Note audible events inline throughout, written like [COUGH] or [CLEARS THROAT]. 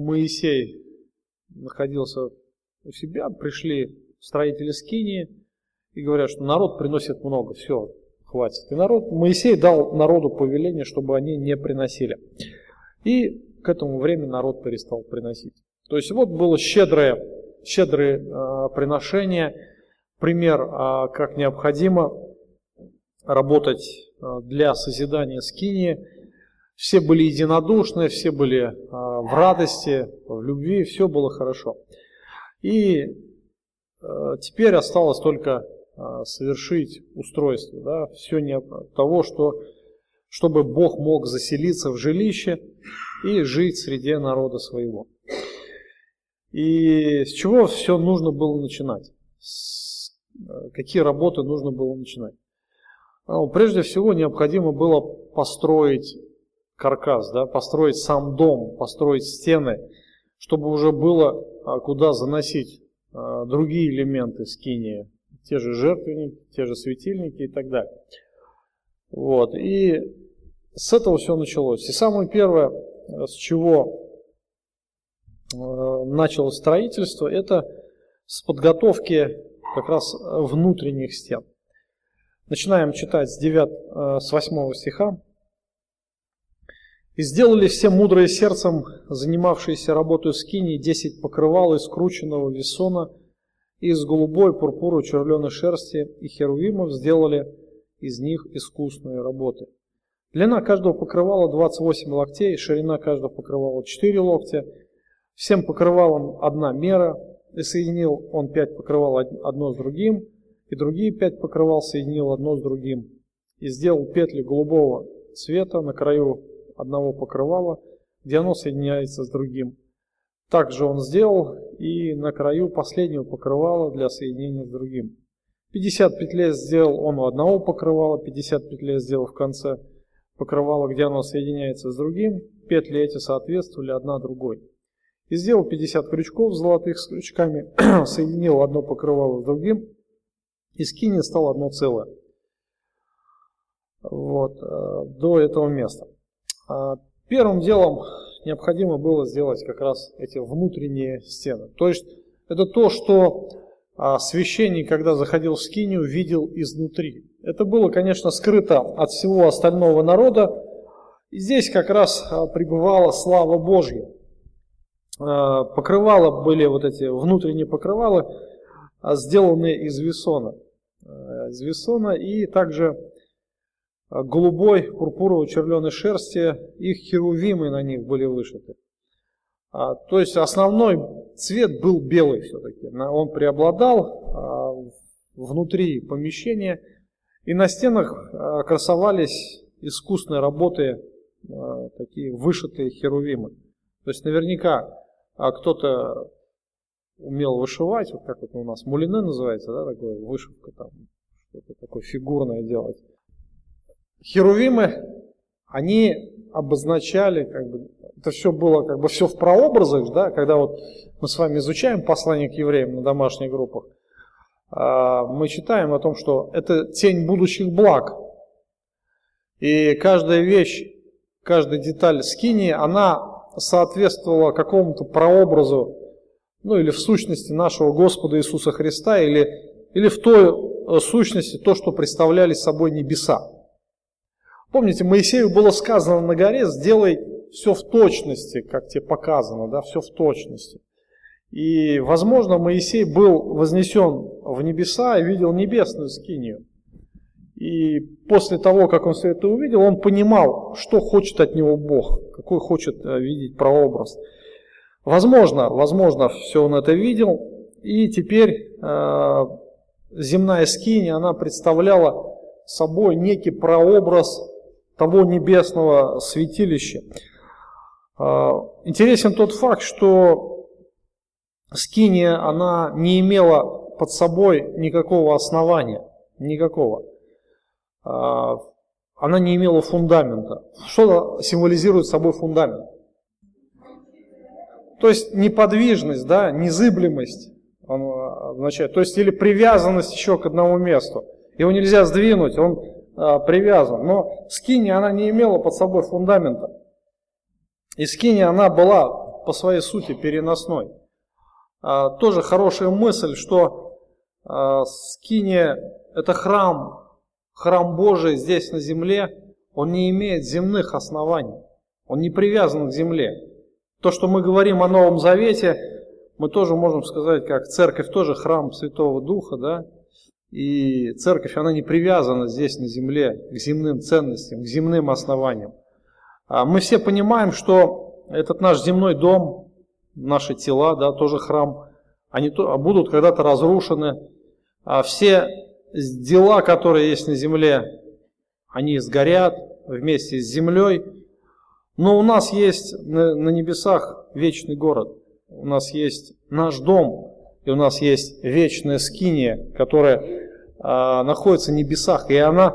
Моисей находился у себя, пришли строители Скинии и говорят, что народ приносит много, все, хватит. И народ, Моисей дал народу повеление, чтобы они не приносили. И к этому времени народ перестал приносить. То есть вот было щедрое, щедрое э, приношение, пример, э, как необходимо работать э, для созидания скинии. Все были единодушны, все были э, в радости, в любви, все было хорошо. И э, теперь осталось только э, совершить устройство, да, все не того, что, чтобы Бог мог заселиться в жилище и жить среди народа своего. И с чего все нужно было начинать? С, э, какие работы нужно было начинать? Ну, прежде всего необходимо было построить каркас, да, построить сам дом, построить стены, чтобы уже было а, куда заносить а, другие элементы скинии, те же жертвенники, те же светильники и так далее. Вот. И с этого все началось. И самое первое, с чего Э, началось строительство, это с подготовки как раз внутренних стен. Начинаем читать с, 9, э, с 8 стиха. «И сделали все мудрые сердцем, занимавшиеся работой в скинии, десять покрывал из скрученного весона, из голубой пурпуру червленой шерсти, и херувимов сделали из них искусные работы. Длина каждого покрывала 28 локтей, ширина каждого покрывала 4 локтя, Всем покрывалам одна мера, и соединил он пять покрывал одно с другим, и другие пять покрывал соединил одно с другим. И сделал петли голубого цвета на краю одного покрывала, где оно соединяется с другим. Также он сделал и на краю последнего покрывала для соединения с другим. 50 петлей сделал он у одного покрывала, 50 петлей сделал в конце покрывала, где оно соединяется с другим. Петли эти соответствовали одна другой. И сделал 50 крючков золотых с крючками, [CLEARS THROAT] соединил одно покрывало с другим, и скини стал одно целое. Вот, э, до этого места. А первым делом необходимо было сделать как раз эти внутренние стены. То есть это то, что а, священник, когда заходил в скинию, видел изнутри. Это было, конечно, скрыто от всего остального народа. И здесь как раз а, пребывала слава Божья. Покрывала были вот эти внутренние покрывалы, сделанные из весона. Из весона и также голубой, пурпуровой, червленой шерсти, их херувимы на них были вышиты. А, то есть основной цвет был белый все-таки. Он преобладал а, внутри помещения. И на стенах красовались искусные работы, такие вышитые херувимы. То есть наверняка а кто-то умел вышивать, вот как это у нас мулине называется, да, такое вышивка там, что-то такое фигурное делать. Херувимы, они обозначали, как бы, это все было как бы все в прообразах, да, когда вот мы с вами изучаем послание к евреям на домашних группах, а, мы читаем о том, что это тень будущих благ. И каждая вещь, каждая деталь скини, она соответствовало какому-то прообразу, ну или в сущности нашего Господа Иисуса Христа, или, или в той э, сущности то, что представляли собой небеса. Помните, Моисею было сказано на горе, сделай все в точности, как тебе показано, да, все в точности. И, возможно, Моисей был вознесен в небеса и видел небесную скинию. И после того, как он все это увидел, он понимал, что хочет от него Бог, какой хочет э, видеть прообраз. Возможно, возможно, все он это видел. И теперь э, земная скиния, она представляла собой некий прообраз того небесного святилища. Э, интересен тот факт, что скиния, она не имела под собой никакого основания, никакого. А, она не имела фундамента. Что символизирует собой фундамент? То есть неподвижность, да, незыблемость он означает. То есть или привязанность еще к одному месту. Его нельзя сдвинуть, он а, привязан. Но скини она не имела под собой фундамента. И скини она была по своей сути переносной. А, тоже хорошая мысль, что а, скиния – это храм, храм Божий здесь на земле, он не имеет земных оснований, он не привязан к земле. То, что мы говорим о Новом Завете, мы тоже можем сказать, как церковь тоже храм Святого Духа, да, и церковь, она не привязана здесь на земле к земным ценностям, к земным основаниям. А мы все понимаем, что этот наш земной дом, наши тела, да, тоже храм, они будут когда-то разрушены. А все дела, которые есть на земле, они сгорят вместе с землей. Но у нас есть на, небесах вечный город. У нас есть наш дом, и у нас есть вечная скиния, которая а, находится в небесах, и она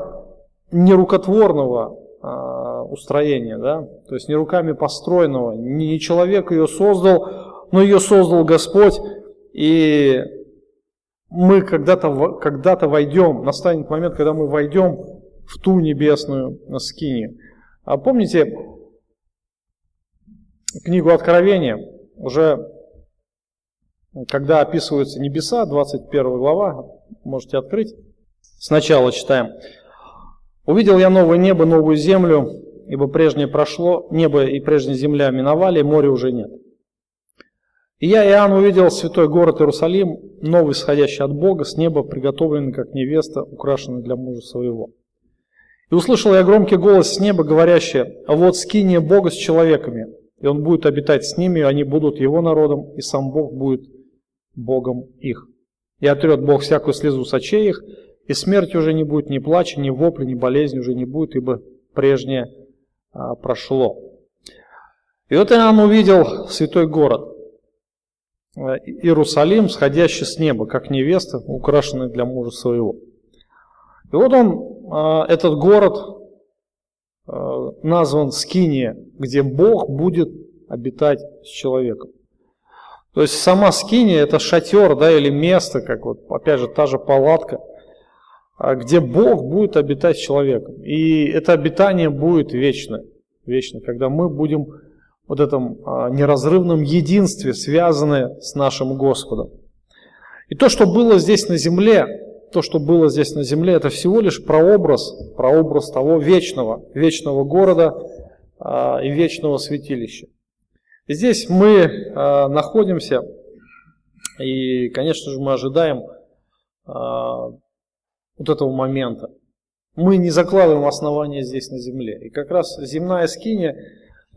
нерукотворного а, устроения, да? то есть не руками построенного, не человек ее создал, но ее создал Господь, и мы когда-то когда войдем, настанет момент, когда мы войдем в ту небесную скинию. А помните книгу Откровения, уже когда описываются небеса, 21 глава, можете открыть. Сначала читаем. «Увидел я новое небо, новую землю, ибо прежнее прошло, небо и прежняя земля миновали, моря уже нет. И я, Иоанн, увидел святой город Иерусалим, новый, сходящий от Бога, с неба, приготовленный как невеста, украшенный для мужа своего. И услышал я громкий голос с неба, говорящий, «А вот скиния Бога с человеками, и он будет обитать с ними, и они будут его народом, и сам Бог будет Богом их. И отрет Бог всякую слезу с очей их, и смерть уже не будет, ни плача, ни вопли, ни болезни уже не будет, ибо прежнее а, прошло. И вот Иоанн увидел святой город, а, Иерусалим, сходящий с неба, как невеста, украшенная для мужа своего. И вот он, а, этот город, а, назван Скиния, где Бог будет обитать с человеком. То есть сама скиния это шатер, да, или место, как вот, опять же, та же палатка, а где Бог будет обитать с человеком. И это обитание будет вечно, вечно, когда мы будем вот этом а, неразрывном единстве, связаны с нашим Господом. И то, что было здесь на земле, то, что было здесь на земле, это всего лишь прообраз, прообраз того вечного, вечного города а, и вечного святилища. Здесь мы э, находимся, и, конечно же, мы ожидаем э, вот этого момента. Мы не закладываем основания здесь на земле. И как раз земная скиния,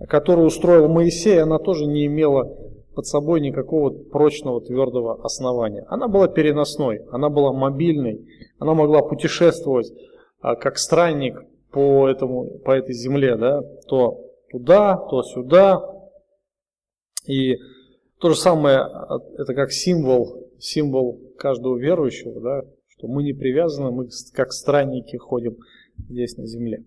которую устроил Моисей, она тоже не имела под собой никакого прочного твердого основания. Она была переносной, она была мобильной, она могла путешествовать а, как странник по, этому, по этой земле, да, то туда, то сюда, и то же самое, это как символ, символ каждого верующего, да, что мы не привязаны, мы как странники ходим здесь на земле.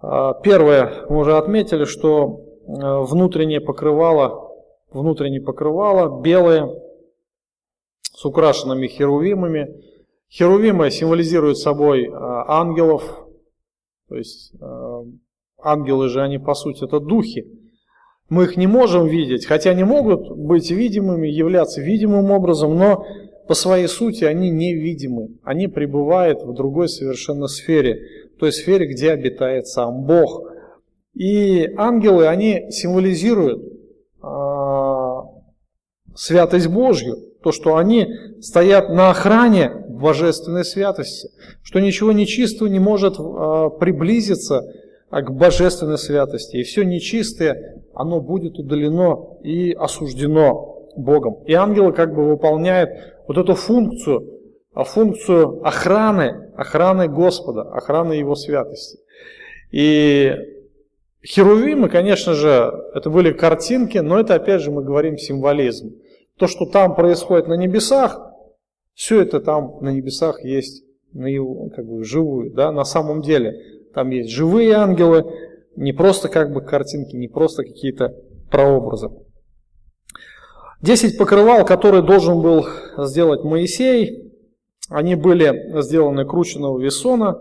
А, первое, мы уже отметили, что э, внутреннее покрывало, внутреннее покрывало белое, с украшенными херувимами. Херувимы символизируют собой ангелов, то есть ангелы же они по сути это духи, мы их не можем видеть, хотя они могут быть видимыми, являться видимым образом, но по своей сути они невидимы. Они пребывают в другой совершенно сфере, той сфере, где обитает сам Бог. И ангелы, они символизируют а, святость Божью, то, что они стоят на охране божественной святости, что ничего нечистого не может а, приблизиться к божественной святости. И все нечистое, оно будет удалено и осуждено Богом. И ангелы как бы выполняют вот эту функцию, а функцию охраны, охраны Господа, охраны Его святости. И херувимы, конечно же, это были картинки, но это опять же мы говорим символизм. То, что там происходит на небесах, все это там на небесах есть на его, как бы, живую, да, на самом деле. Там есть живые ангелы, не просто как бы картинки, не просто какие-то прообразы. Десять покрывал, которые должен был сделать Моисей, они были сделаны крученного весона,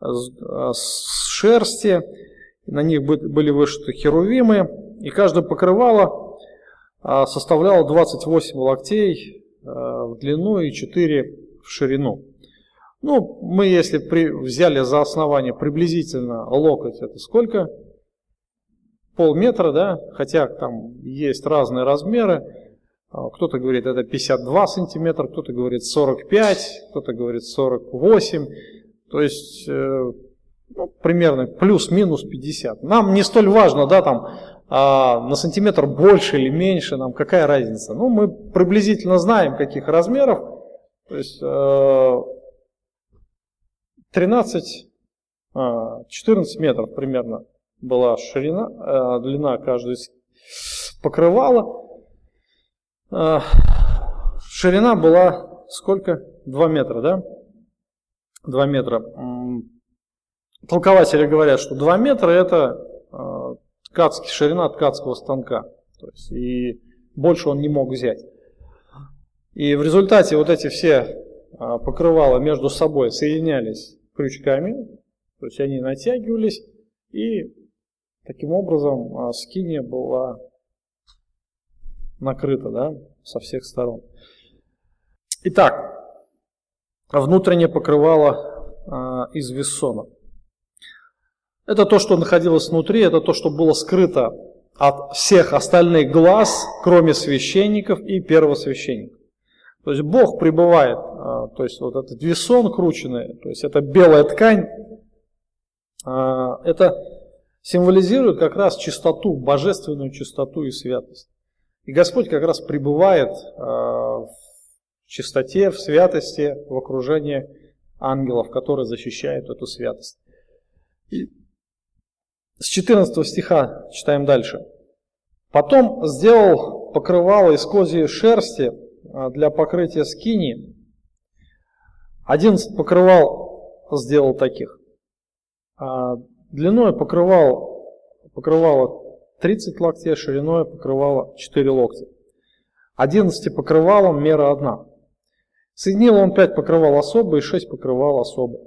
с шерсти, на них были вышиты херувимы, и каждое покрывало а, составляло 28 локтей а, в длину и 4 в ширину. Ну, мы если при, взяли за основание приблизительно локоть, это сколько? Полметра, да? Хотя там есть разные размеры. А, кто-то говорит, это 52 сантиметра, кто-то говорит 45, кто-то говорит 48. То есть э, ну, примерно плюс-минус 50. Нам не столь важно, да, там а, на сантиметр больше или меньше, нам какая разница. Ну, мы приблизительно знаем, каких размеров. То есть 13, э, 14 а, метров примерно была ширина, э, длина каждой покрывала. Э, ширина была сколько? 2 метра, да? 2 метра. Толкователи говорят, что 2 метра это ткацкий, ширина ткацкого станка. То есть, и больше он не мог взять. И в результате вот эти все покрывала между собой соединялись крючками, то есть они натягивались, и таким образом скиния была накрыта да, со всех сторон. Итак, внутреннее покрывало э, из вессона. Это то, что находилось внутри, это то, что было скрыто от всех остальных глаз, кроме священников и первосвященников. То есть Бог пребывает, а, то есть вот этот весон крученный, то есть это белая ткань, а, это символизирует как раз чистоту, божественную чистоту и святость. И Господь как раз пребывает а, в чистоте, в святости, в окружении ангелов, которые защищают эту святость. С 14 стиха читаем дальше. Потом сделал покрывало из козьей шерсти для покрытия скини. 11 покрывал сделал таких. А длиной покрывал, покрывало 30 локтей, шириной покрывало 4 локтя. 11 покрывалом мера одна. Соединил он 5 покрывал особо и 6 покрывал особо.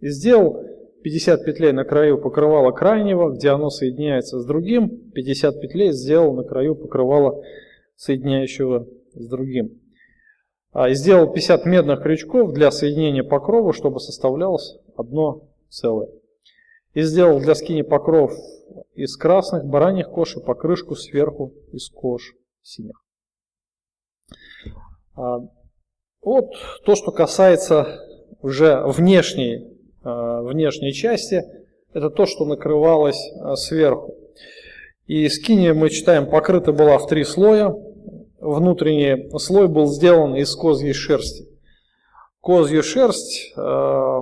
И сделал 50 петлей на краю покрывала крайнего, где оно соединяется с другим, 50 петлей сделал на краю покрывала соединяющего с другим. А, и сделал 50 медных крючков для соединения покрова, чтобы составлялось одно целое. И сделал для скини покров из красных бараньих кож и покрышку сверху из кож синих. А, вот то, что касается уже внешней Э, внешней части, это то, что накрывалось сверху. И скиния, мы читаем, покрыта была в три слоя. Внутренний слой был сделан из козьей шерсти. Козью шерсть, э,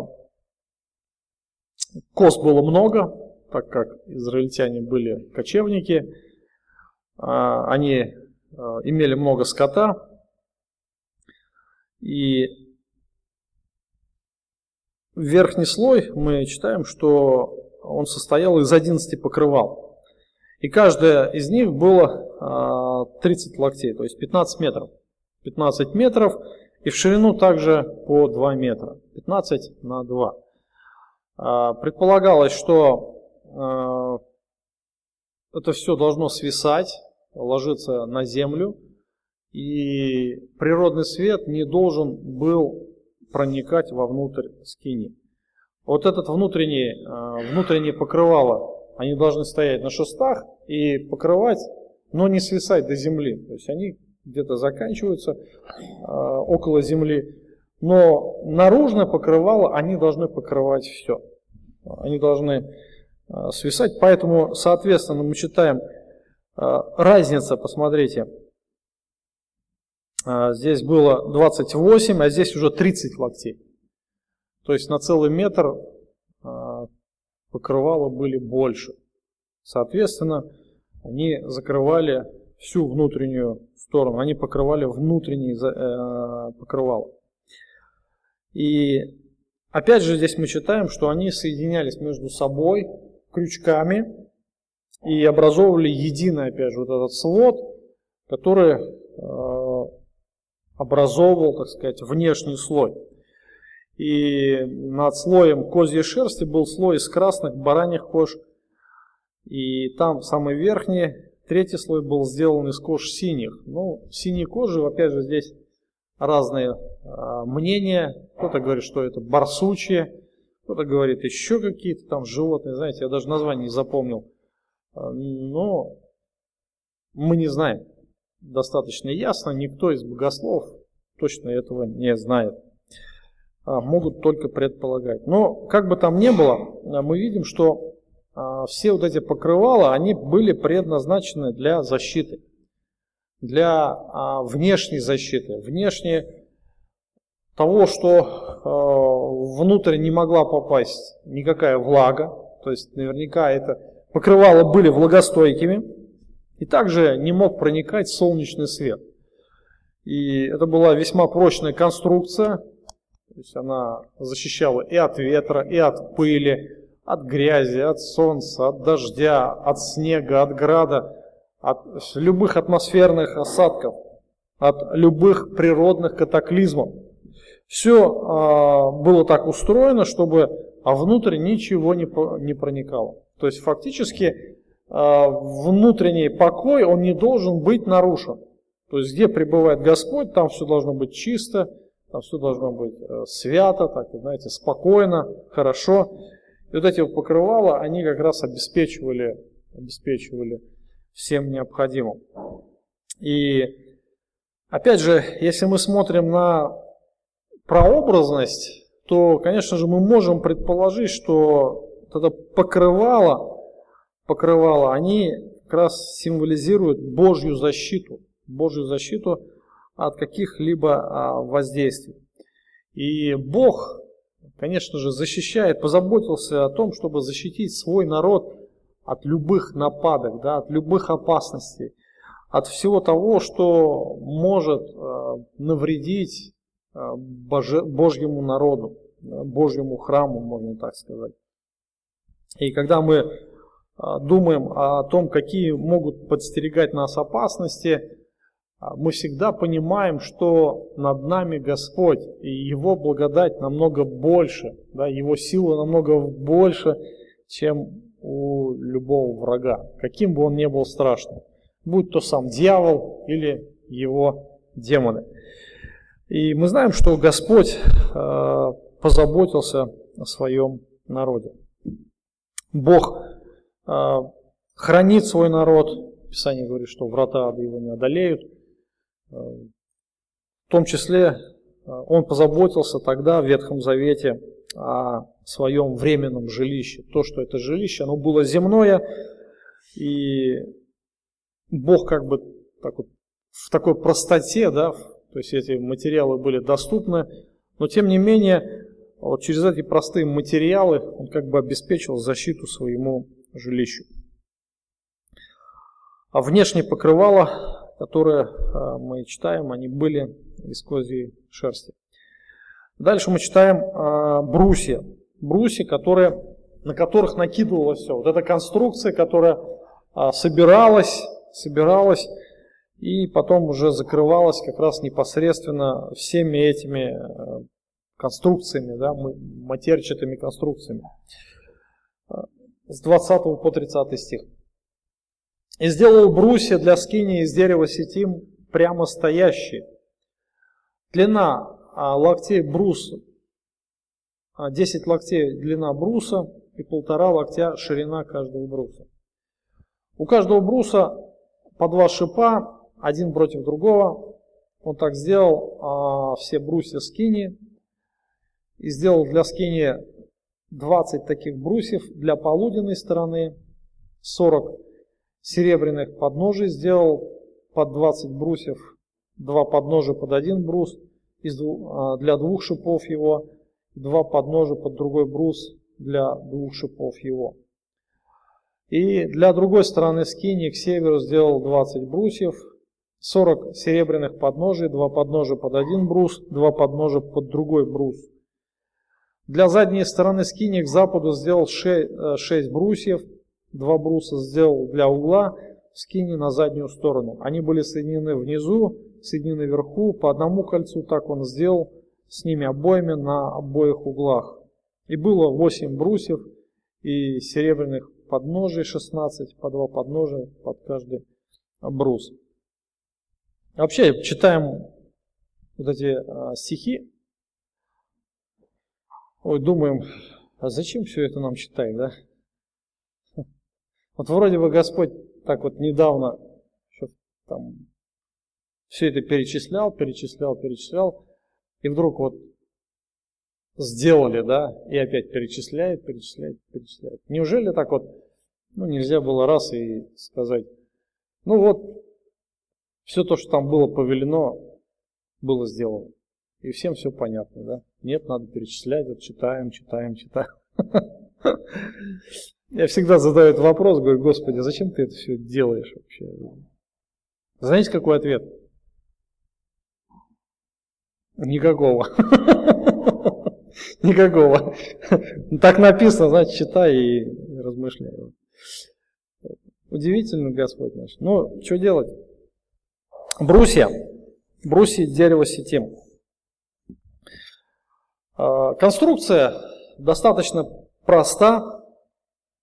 коз было много, так как израильтяне были кочевники, они имели много скота, и верхний слой мы читаем, что он состоял из 11 покрывал. И каждая из них было 30 а, локтей, то есть 15 метров. 15 метров и в ширину также по 2 метра. 15 на 2. А, предполагалось, что а, это все должно свисать, ложиться на землю. И природный свет не должен был проникать вовнутрь скини. Вот этот внутренний, внутреннее покрывало, они должны стоять на шестах и покрывать, но не свисать до земли. То есть они где-то заканчиваются э, около земли. Но наружное покрывало, они должны покрывать все. Они должны э, свисать. Поэтому, соответственно, мы читаем разница, посмотрите, а, здесь было 28, а здесь уже 30 локтей. То есть на целый метр покрывала были больше. Соответственно, они закрывали всю внутреннюю сторону, они покрывали внутренний э, покрывало. И опять же здесь мы читаем, что они соединялись между собой крючками и образовывали единый, опять же, вот этот свод, который э, образовывал, так сказать, внешний слой. И над слоем козьей шерсти был слой из красных бараньих кож И там самый верхний, третий слой был сделан из кож синих. Ну, синие кожи, опять же, здесь разные э, мнения. Кто-то говорит, что это барсучье, кто-то говорит еще какие-то там животные, знаете, я даже название не запомнил. А, но мы не знаем достаточно ясно, никто из богослов точно этого не знает. А, могут только предполагать. Но как бы там ни было, а, мы видим, что все вот эти покрывала, они были предназначены для защиты, для внешней защиты, внешней того, что внутрь не могла попасть никакая влага, то есть наверняка это покрывало были влагостойкими, и также не мог проникать солнечный свет. И это была весьма прочная конструкция, то есть она защищала и от ветра, и от пыли, от грязи, от солнца, от дождя, от снега, от града, от любых атмосферных осадков, от любых природных катаклизмов. Все а, было так устроено, чтобы а внутрь ничего не, не проникало. То есть фактически а, внутренний покой, он не должен быть нарушен. То есть где пребывает Господь, там все должно быть чисто, там все должно быть э, свято, так, знаете, спокойно, хорошо. И вот эти вот покрывала, они как раз обеспечивали, обеспечивали всем необходимым. И опять же, если мы смотрим на прообразность, то, конечно же, мы можем предположить, что это покрывало, покрывало, они как раз символизируют Божью защиту, Божью защиту от каких-либо а, воздействий. И Бог, конечно же, защищает, позаботился о том, чтобы защитить свой народ от любых нападок, да, от любых опасностей, от всего того, что может а, навредить Э, Божьему народу, Божьему храму, можно так сказать. И когда мы думаем о том, какие могут подстерегать нас опасности, мы всегда понимаем, что над нами Господь, и Его благодать намного больше, да, Его сила намного больше, чем у любого врага, каким бы он ни был страшным, будь то сам дьявол или его демоны. И мы знаем, что Господь э, позаботился о своем народе. Бог э, хранит свой народ. Писание говорит, что врата ада его не одолеют. Э, в том числе он позаботился тогда в Ветхом Завете о своем временном жилище. То, что это жилище, оно было земное, и Бог как бы так вот, в такой простоте, да, то есть эти материалы были доступны, но тем не менее вот через эти простые материалы он как бы обеспечил защиту своему жилищу. А внешние покрывала, которые а, мы читаем, они были из козьей шерсти. Дальше мы читаем а, брусья. Брусья, которые, на которых накидывалось все. Вот эта конструкция, которая а, собиралась, собиралась и потом уже закрывалась как раз непосредственно всеми этими э, конструкциями, да, матерчатыми конструкциями. Э, с 20 по 30 стих. «И сделал брусья для скини из дерева сетим прямо стоящие. Длина а, локтей бруса, 10 локтей длина бруса и полтора локтя ширина каждого бруса. У каждого бруса по два шипа один против другого. Он так сделал а, все брусья скини и сделал для скини 20 таких брусьев для полуденной стороны, 40 серебряных подножий сделал под 20 брусьев, два подножия под один брус, а, для двух шипов его, два подножия под другой брус для двух шипов его. И для другой стороны скини к северу сделал 20 брусьев, 40 серебряных подножий, два подножия под один брус, два подножия под другой брус. Для задней стороны скини к западу сделал 6, 6 э, брусьев, два бруса сделал для угла скини на заднюю сторону. Они были соединены внизу, соединены вверху, по одному кольцу, так он сделал с ними обоими на обоих углах. И было 8 брусьев и серебряных подножий 16, по два подножия под каждый брус. Вообще, читаем вот эти а, стихи, ой, думаем, а зачем все это нам читать, да? Вот вроде бы Господь так вот недавно там все это перечислял, перечислял, перечислял, и вдруг вот сделали, да, и опять перечисляет, перечисляет, перечисляет. Неужели так вот, ну, нельзя было раз и сказать, ну вот, все то, что там было повелено, было сделано. И всем все понятно, да? Нет, надо перечислять, вот читаем, читаем, читаем. [LAUGHS] Я всегда задаю этот вопрос, говорю, Господи, зачем ты это все делаешь вообще? Знаете, какой ответ? Никакого. [LAUGHS] Никакого. Так написано, значит, читай и размышляй. Удивительный Господь наш. Ну, что делать? Брусья. Брусья дерево сетим. А, конструкция достаточно проста.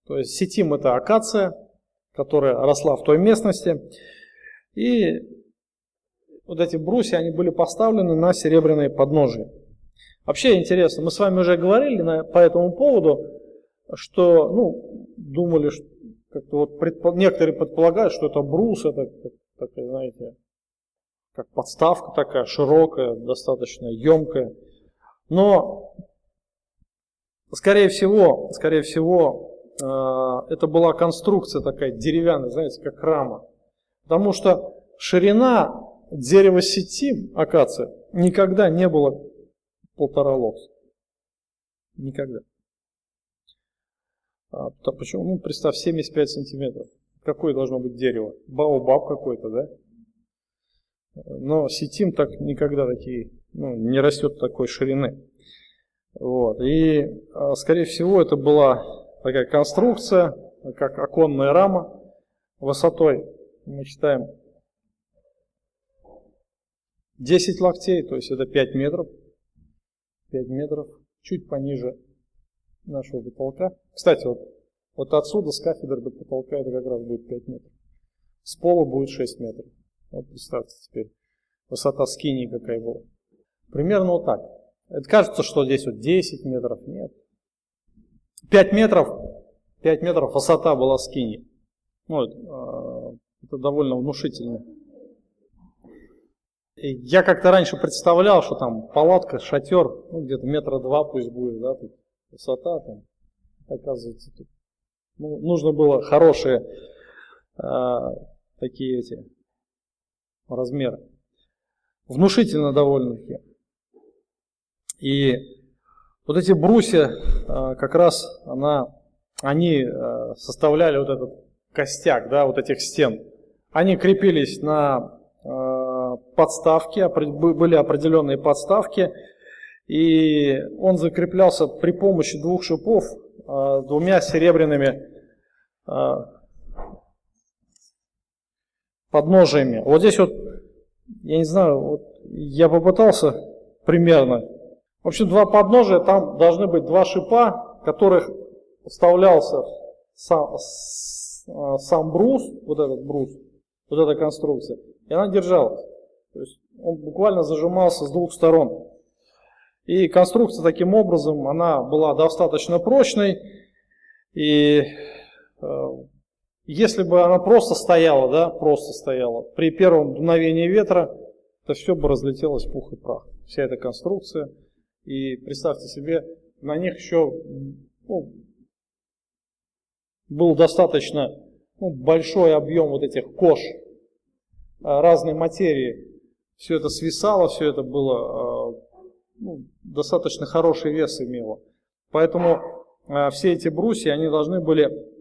То есть сетим это акация, которая росла в той местности. И вот эти брусья, они были поставлены на серебряные подножия. Вообще интересно, мы с вами уже говорили на, по этому поводу, что, ну, думали, что как-то вот предпо, некоторые предполагают, что это брус, это, как, так, знаете, как подставка такая широкая, достаточно емкая. Но, скорее всего, скорее всего, это была конструкция такая деревянная, знаете, как рама. Потому что ширина дерева сети, акация, никогда не было полтора локса. Никогда. А, почему? Ну, представь, 75 сантиметров. Какое должно быть дерево? Баобаб какой-то, да? Но сетим так никогда такие, ну, не растет такой ширины. Вот. И, а, скорее всего, это была такая конструкция, как оконная рама, высотой, мы считаем, 10 локтей, то есть это 5 метров. 5 метров, чуть пониже нашего потолка. Кстати, вот, вот отсюда с кафедры до потолка это как раз будет 5 метров. С пола будет 6 метров. Вот представьте теперь, высота скинии какая была. Примерно вот так. Это кажется, что здесь вот 10 метров. Нет. 5 метров, 5 метров высота была скини. Ну, это, это довольно внушительно. Я как-то раньше представлял, что там палатка, шатер, ну, где-то метра два пусть будет, да, тут высота там. Оказывается, тут ну, нужно было хорошие э, такие эти размеры. Внушительно довольно-таки. И вот эти брусья, э, как раз она, они э, составляли вот этот костяк, да, вот этих стен. Они крепились на подставки, были определенные подставки, и он закреплялся при помощи двух шипов а, двумя серебряными а, подножиями. Вот здесь вот, я не знаю, вот я попытался примерно. В общем, два подножия, там должны быть два шипа, которых вставлялся сам, а, сам брус, вот этот брус, вот эта конструкция, и она держалась. То есть он буквально зажимался с двух сторон. И конструкция таким образом, она была достаточно прочной. И э, если бы она просто стояла, да, просто стояла, при первом дуновении ветра, то все бы разлетелось в пух и прах. Вся эта конструкция. И представьте себе, на них еще ну, был достаточно ну, большой объем вот этих кож э, разной материи, все это свисало, все это было э, ну, достаточно хороший вес имело. Поэтому э, все эти брусья, они должны были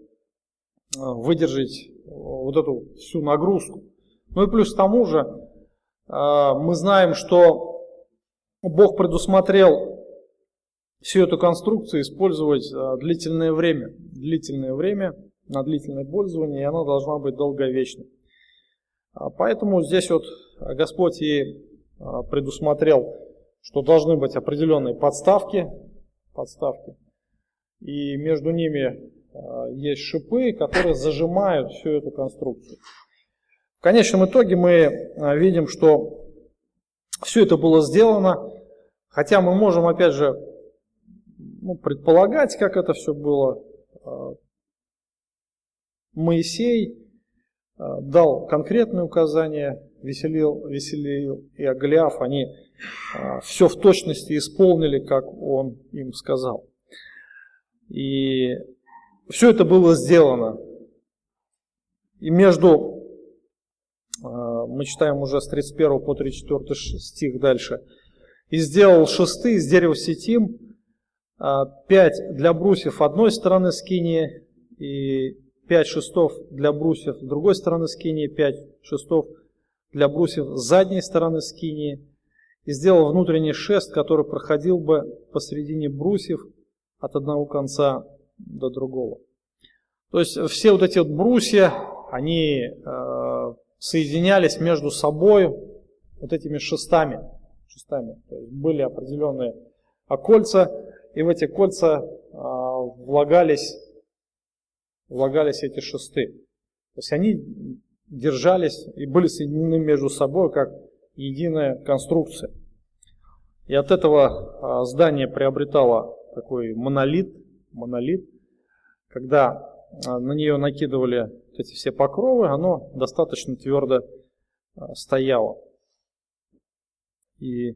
выдержать вот эту всю нагрузку. Ну и плюс к тому же, мы знаем, что Бог предусмотрел всю эту конструкцию использовать длительное время. Длительное время на длительное пользование, и она должна быть долговечной. Поэтому здесь вот Господь и а, предусмотрел, что должны быть определенные подставки, подставки, и между ними есть шипы, которые зажимают всю эту конструкцию. В конечном итоге мы видим, что все это было сделано, хотя мы можем, опять же, ну, предполагать, как это все было. Моисей дал конкретные указания, Веселил, Веселил и Аглиаф, они все в точности исполнили, как он им сказал. И все это было сделано. И между, мы читаем уже с 31 по 34 стих дальше, «И сделал шесты из дерева сетим, пять для брусьев одной стороны скинии, и пять шестов для брусьев другой стороны скинии, пять шестов для брусьев задней стороны скинии, и сделал внутренний шест, который проходил бы посредине брусьев от одного конца до другого. То есть все вот эти вот брусья, они э, соединялись между собой вот этими шестами. Шестами. То есть были определенные кольца, и в эти кольца э, влагались, влагались эти шесты. То есть они держались и были соединены между собой как единая конструкция. И от этого а, здание приобретало такой монолит, монолит. Когда а, на нее накидывали эти все покровы, оно достаточно твердо а, стояло. И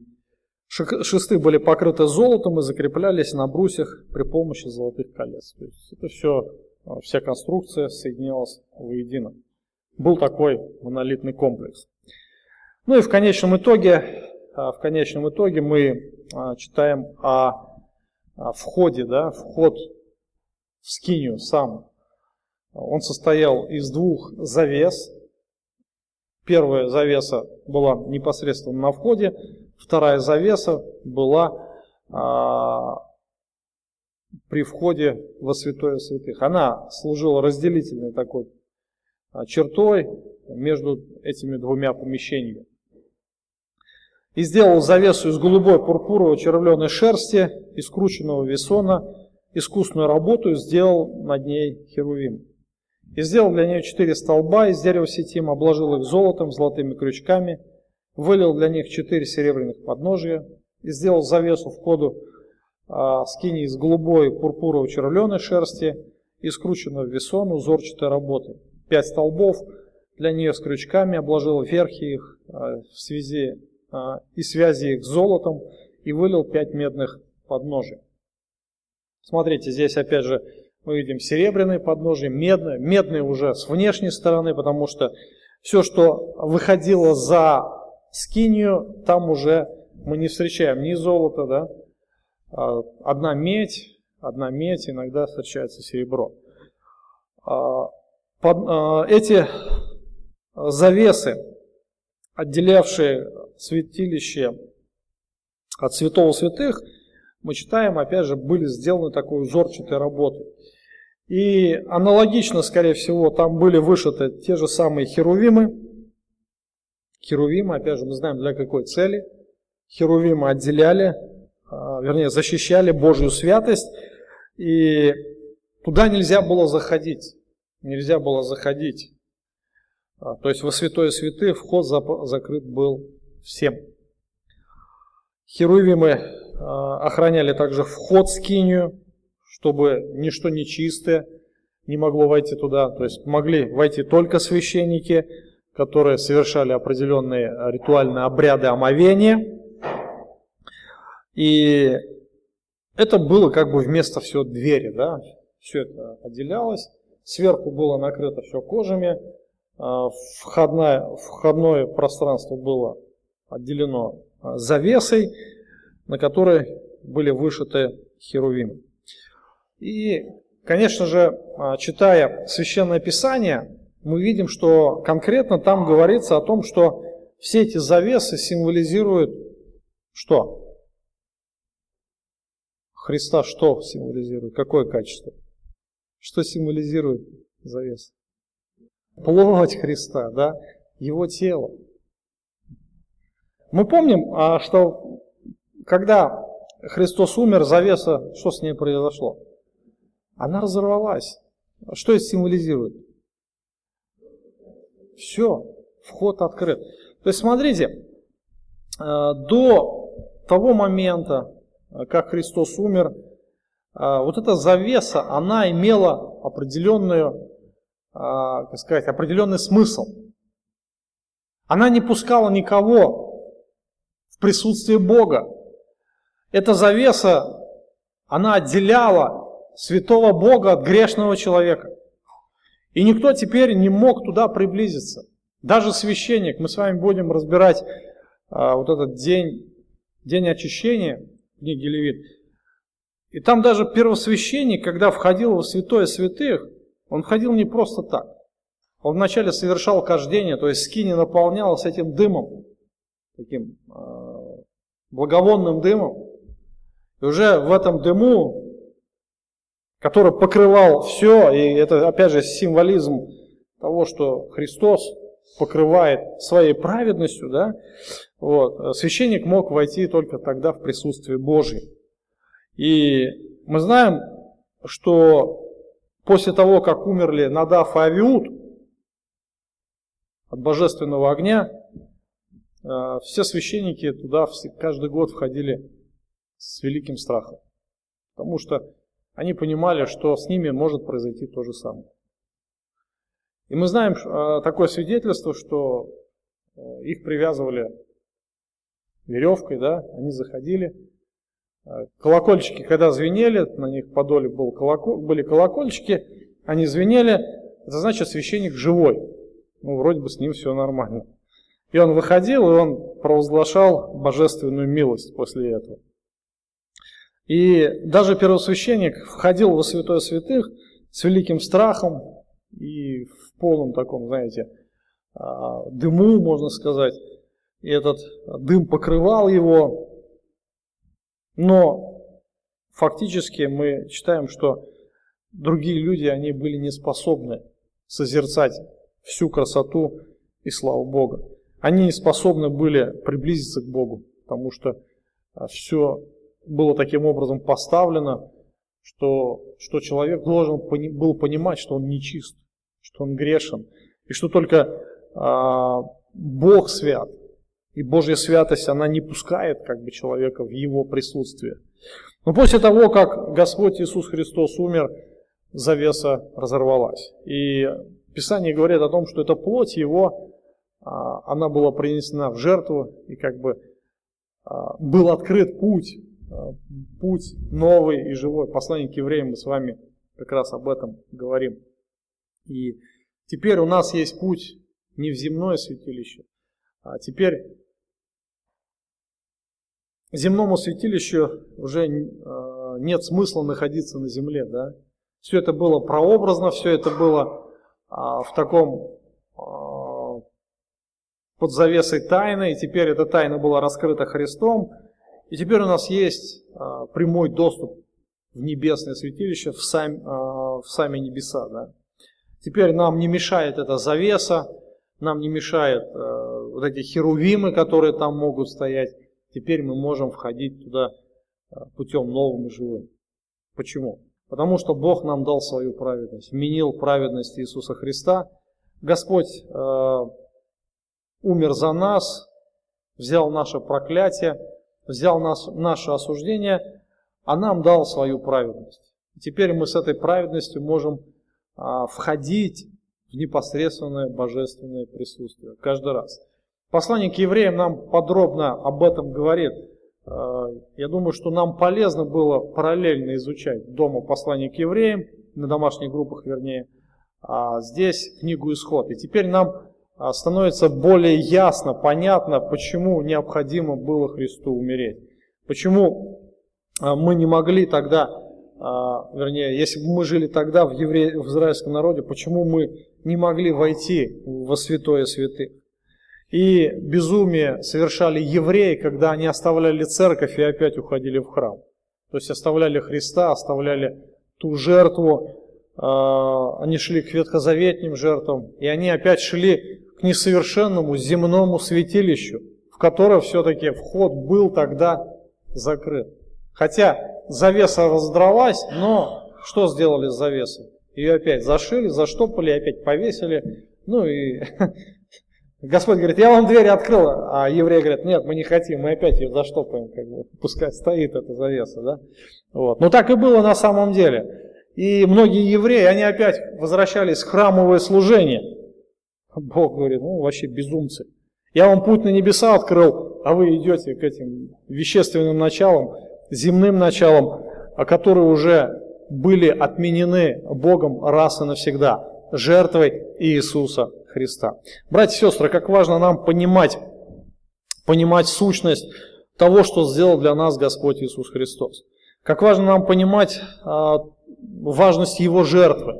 шесты были покрыты золотом и закреплялись на брусьях при помощи золотых колец. То есть это все, вся конструкция соединялась воедино. Был такой монолитный комплекс. Ну и в конечном итоге, а, в конечном итоге мы а, читаем о входе, да, вход в скинию сам. Он состоял из двух завес. Первая завеса была непосредственно на входе, вторая завеса была а, при входе во святое святых. Она служила разделительной такой а, чертой между этими двумя помещениями и сделал завесу из голубой пурпуровой червленой шерсти, из крученного весона, искусную работу сделал над ней херувим. И сделал для нее четыре столба из дерева сетим, обложил их золотом, золотыми крючками, вылил для них четыре серебряных подножия и сделал завесу входу а, скини из голубой пурпуровой червленой шерсти и скрученного весона узорчатой работы. Пять столбов для нее с крючками, обложил верхи их а, в связи а, и связи их с золотом и вылил пять медных подножий. Смотрите, здесь опять же мы видим серебряные подножия, медные, медные уже с внешней стороны, потому что все, что выходило за скинию, там уже мы не встречаем ни золота, да, а, одна медь, одна медь, иногда встречается серебро. А, эти завесы, отделявшие святилище от святого святых, мы читаем, опять же, были сделаны такой узорчатой работой. И аналогично, скорее всего, там были вышиты те же самые херувимы. Херувимы, опять же, мы знаем для какой цели. Херувимы отделяли, а, вернее, защищали Божью святость. И туда нельзя было заходить. Нельзя было заходить. А, то есть во святое святых вход закрыт был всем. Херувимы а, охраняли также вход в скинию, чтобы ничто нечистое не могло войти туда. То есть могли войти только священники, которые совершали определенные ритуальные обряды омовения. И это было как бы вместо все двери, да, все это отделялось. Сверху было накрыто все кожами, а, входное, входное пространство было отделено а, завесой, на которой были вышиты херувимы. И, конечно же, а, читая Священное Писание, мы видим, что конкретно там говорится о том, что все эти завесы символизируют что? Христа что символизирует? Какое качество? Что символизирует завес? Плоть Христа, да? Его тело. Мы помним, а, что когда Христос умер, завеса, что с ней произошло? Она разорвалась. Что это символизирует? Все, вход открыт. То есть смотрите, э, до того момента, как Христос умер, вот эта завеса, она имела определенную, как сказать, определенный смысл. Она не пускала никого в присутствие Бога. Эта завеса, она отделяла святого Бога от грешного человека. И никто теперь не мог туда приблизиться. Даже священник, мы с вами будем разбирать а, вот этот день, день очищения, книги Левит. И там даже первосвященник, когда входил в святое святых, он входил не просто так. Он вначале совершал кождение, то есть скини наполнялась этим дымом, таким э, благовонным дымом. И уже в этом дыму, который покрывал все, и это опять же символизм того, что Христос покрывает своей праведностью, да, вот, священник мог войти только тогда в присутствие Божье. И мы знаем, что после того, как умерли Надав и Авиуд, от божественного огня, э, все священники туда каждый год входили с великим страхом. Потому что они понимали, что с ними может произойти то же самое. И мы знаем э, такое свидетельство, что э, их привязывали веревкой, да, они заходили. Колокольчики, когда звенели, на них подоле был колокол, были колокольчики, они звенели, это значит священник живой ну, вроде бы с ним все нормально. И он выходил, и он провозглашал божественную милость после этого. И даже первосвященник входил во святое святых с великим страхом и в полном таком, знаете, а, дыму, можно сказать. И этот дым покрывал его. Но фактически мы читаем, что другие люди, они были не способны созерцать всю красоту и славу Бога. Они не способны были приблизиться к Богу, потому что а, все было таким образом поставлено, что, что человек должен был понимать, что он нечист, что он грешен, и что только а, Бог свят, и Божья святость, она не пускает как бы человека в его присутствие. Но после того, как Господь Иисус Христос умер, завеса разорвалась. И Писание говорит о том, что эта плоть его, а, она была принесена в жертву, и как бы а, был открыт путь, путь новый и живой. Послание к евреям мы с вами как раз об этом говорим. И теперь у нас есть путь не в земное святилище, а теперь земному святилищу уже нет смысла находиться на земле. Да? Все это было прообразно, все это было а, в таком а, под завесой тайны, и теперь эта тайна была раскрыта Христом, и теперь у нас есть а, прямой доступ в небесное святилище, в, сам, в сами небеса. Да? Теперь нам не мешает эта завеса, нам не мешает вот эти херувимы, которые там могут стоять. Теперь мы можем входить туда путем новым и живым. Почему? Потому что Бог нам дал свою праведность, вменил праведность Иисуса Христа. Господь э, умер за нас, взял наше проклятие, взял нас, наше осуждение, а нам дал свою праведность. И теперь мы с этой праведностью можем э, входить в непосредственное божественное присутствие каждый раз. Послание к евреям нам подробно об этом говорит – Э, я думаю, что нам полезно было параллельно изучать дома послание к евреям, на домашних группах вернее, а здесь книгу Исход. И теперь нам а, становится более ясно, понятно, почему необходимо было Христу умереть. Почему а, мы не могли тогда, а, вернее, если бы мы жили тогда в, евре... в израильском народе, почему мы не могли войти во святое святых. И безумие совершали евреи, когда они оставляли церковь и опять уходили в храм. То есть оставляли Христа, оставляли ту жертву, а, они шли к ветхозаветным жертвам, и они опять шли к несовершенному земному святилищу, в которое все-таки вход был тогда закрыт. Хотя завеса раздралась, но что сделали с завесой? Ее опять зашили, заштопали, опять повесили. Ну и [LAUGHS] Господь говорит, я вам дверь открыл, а евреи говорят, нет, мы не хотим, мы опять ее заштопаем, как бы, пускай стоит эта завеса, да. Вот. Но так и было на самом деле. И многие евреи, они опять возвращались в храмовое служение. Бог говорит, ну вообще безумцы. Я вам путь на небеса открыл, а вы идете к этим вещественным началам, земным началам, а которые уже были отменены Богом раз и навсегда, жертвой Иисуса Христа. Братья и сестры, как важно нам понимать, понимать сущность того, что сделал для нас Господь Иисус Христос. Как важно нам понимать а, важность Его жертвы.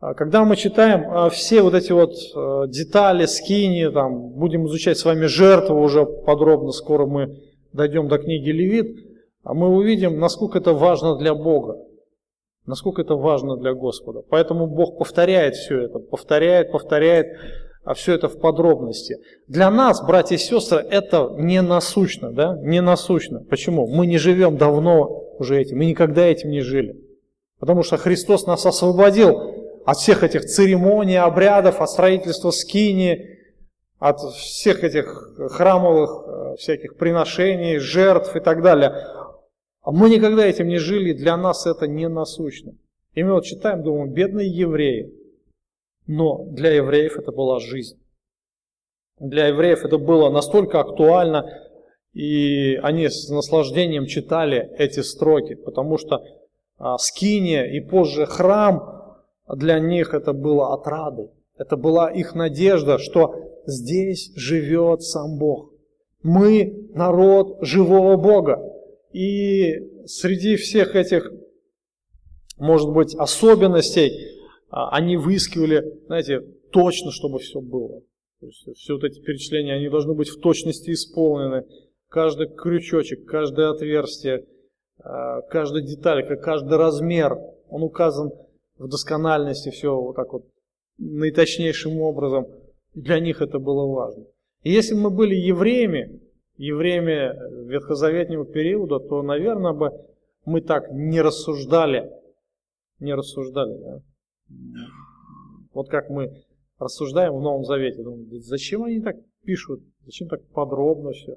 А, когда мы читаем а, все вот эти вот а, детали, скини, там, будем изучать с вами жертву уже подробно, скоро мы дойдем до книги Левит, мы увидим, насколько это важно для Бога, насколько это важно для Господа. Поэтому Бог повторяет все это, повторяет, повторяет, а все это в подробности. Для нас, братья и сестры, это не насущно, да, не насущно. Почему? Мы не живем давно уже этим, мы никогда этим не жили. Потому что Христос нас освободил от всех этих церемоний, обрядов, от строительства скини, от всех этих храмовых э, всяких приношений, жертв и так далее. А мы никогда этим не жили, для нас это не насущно. И мы вот читаем, думаем, бедные евреи. Но для евреев это была жизнь. Для евреев это было настолько актуально, и они с наслаждением читали эти строки, потому что а, скиния и позже храм, для них это было отрадой. Это была их надежда, что здесь живет сам Бог. Мы народ живого Бога. И среди всех этих, может быть, особенностей, а, они выискивали, знаете, точно, чтобы все было. То есть все вот эти перечисления, они должны быть в точности исполнены. Каждый крючочек, каждое отверстие – Э, каждая деталь, каждый размер, он указан в доскональности, все вот так вот наиточнейшим образом. Для них это было важно. И если мы были евреями, евреями ветхозаветнего периода, то, наверное, бы мы так не рассуждали. Не рассуждали, да? Вот как мы рассуждаем в Новом Завете. Думаем, зачем они так пишут? Зачем так подробно все?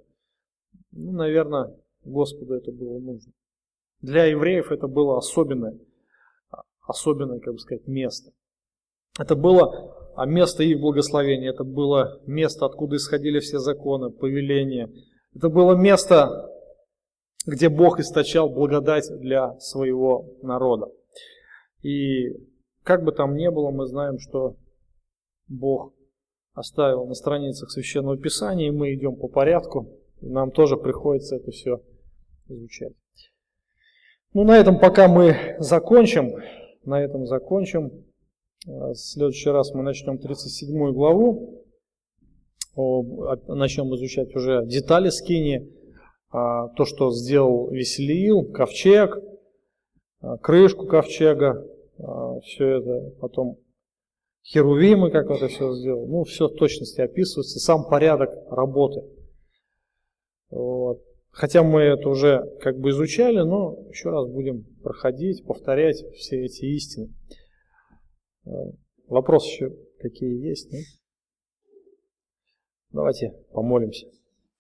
Ну, наверное, Господу это было нужно. Для евреев это было особенное, особенное, как бы сказать, место. Это было а, место их благословения, это было место, откуда исходили все законы, повеления. Это было место, где Бог источал благодать для своего народа. И как бы там ни было, мы знаем, что Бог оставил на страницах Священного Писания, и мы идем по порядку, и нам тоже приходится это все изучать. Ну, на этом пока мы закончим. На этом закончим. В следующий раз мы начнем 37 главу. Начнем изучать уже детали скини. А, то, что сделал Веселиил, ковчег, а, крышку ковчега. А, все это потом херувимы, как это все сделал. Ну, все в точности описывается. Сам порядок работы. Вот. Хотя мы это уже как бы изучали, но еще раз будем проходить, повторять все эти истины. Э, вопросы еще какие есть? Нет? Давайте помолимся.